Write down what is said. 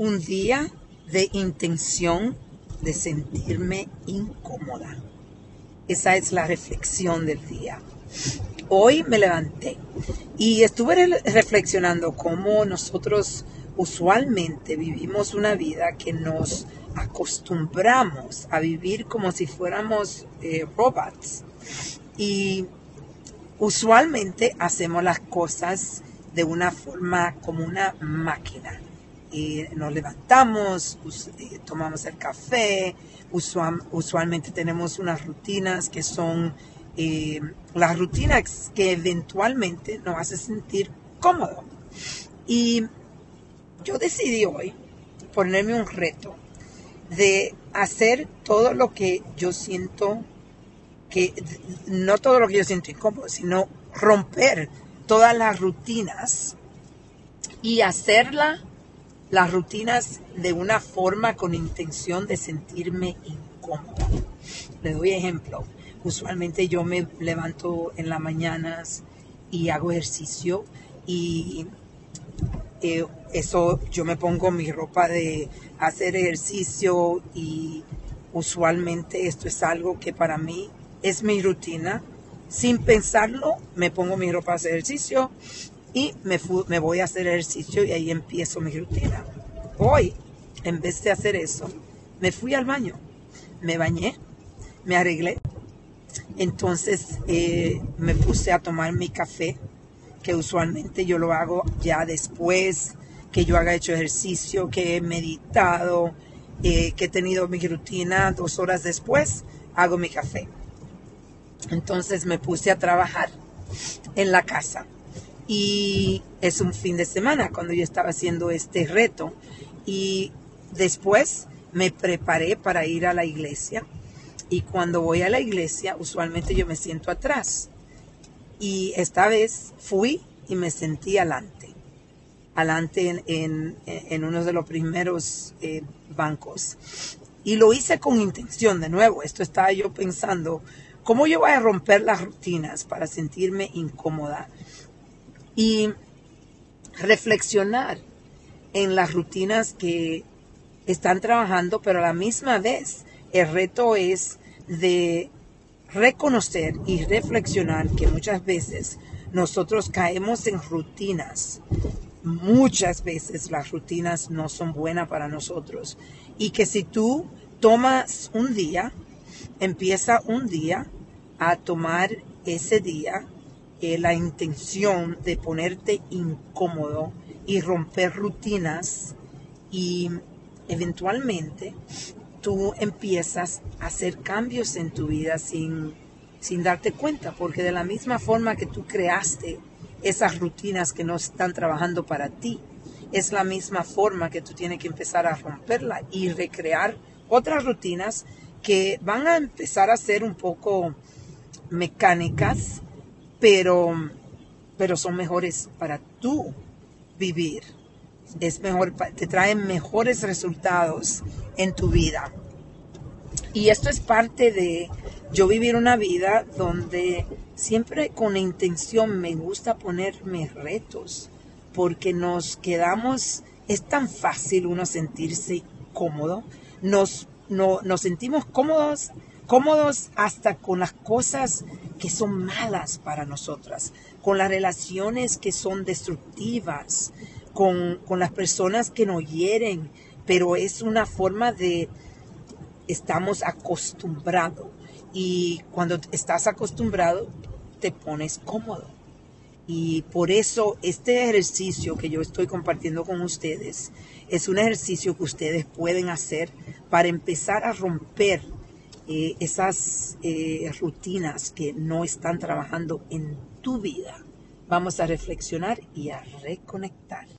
un día de intención de sentirme incómoda. Esa es la reflexión del día. Hoy me levanté y estuve reflexionando cómo nosotros usualmente vivimos una vida que nos acostumbramos a vivir como si fuéramos eh, robots. Y usualmente hacemos las cosas de una forma como una máquina. Y nos levantamos, eh, tomamos el café, usualmente tenemos unas rutinas que son eh, las rutinas que eventualmente nos hacen sentir cómodo. Y yo decidí hoy ponerme un reto de hacer todo lo que yo siento que, no todo lo que yo siento incómodo, sino romper todas las rutinas y hacerla, las rutinas de una forma con intención de sentirme incómoda. Le doy ejemplo. Usualmente yo me levanto en las mañanas y hago ejercicio y eh, eso yo me pongo mi ropa de hacer ejercicio y usualmente esto es algo que para mí es mi rutina. Sin pensarlo, me pongo mi ropa de ejercicio y me, me voy a hacer ejercicio y ahí empiezo mi rutina. Hoy, en vez de hacer eso, me fui al baño, me bañé, me arreglé. Entonces eh, me puse a tomar mi café, que usualmente yo lo hago ya después que yo haga hecho ejercicio, que he meditado, eh, que he tenido mi rutina, dos horas después hago mi café. Entonces me puse a trabajar en la casa y es un fin de semana cuando yo estaba haciendo este reto y después me preparé para ir a la iglesia. Y cuando voy a la iglesia usualmente yo me siento atrás. Y esta vez fui y me sentí adelante adelante en, uno de los primeros eh, bancos. Y lo hice con intención, de nuevo, esto estaba yo pensando, ¿cómo yo voy a romper las rutinas para sentirme incómoda? Y reflexionar en las rutinas que están trabajando, pero a la misma vez el reto es de reconocer y reflexionar que muchas veces nosotros caemos en rutinas muchas veces las rutinas no son buenas para nosotros. Y que si tú tomas un día, empieza un día a tomar ese día eh, la intención de ponerte incómodo y romper rutinas y eventualmente tú empiezas a hacer cambios en tu vida sin, sin darte cuenta, porque de la misma forma que tú creaste esas rutinas que no están trabajando para ti. Es la misma forma que tú tienes que empezar a romperla y recrear otras rutinas que van a empezar a ser un poco mecánicas, pero, pero son mejores para tú vivir. Es mejor, te traen mejores resultados en tu vida. Y esto es parte de yo vivir una vida donde siempre con intención me gusta ponerme retos, porque nos quedamos, es tan fácil uno sentirse cómodo, nos, no, nos sentimos cómodos, cómodos hasta con las cosas que son malas para nosotras, con las relaciones que son destructivas, con, con las personas que nos hieren, pero es una forma de, estamos acostumbrados. Y cuando estás acostumbrado, te pones cómodo. Y por eso este ejercicio que yo estoy compartiendo con ustedes es un ejercicio que ustedes pueden hacer para empezar a romper eh, esas eh, rutinas que no están trabajando en tu vida. Vamos a reflexionar y a reconectar.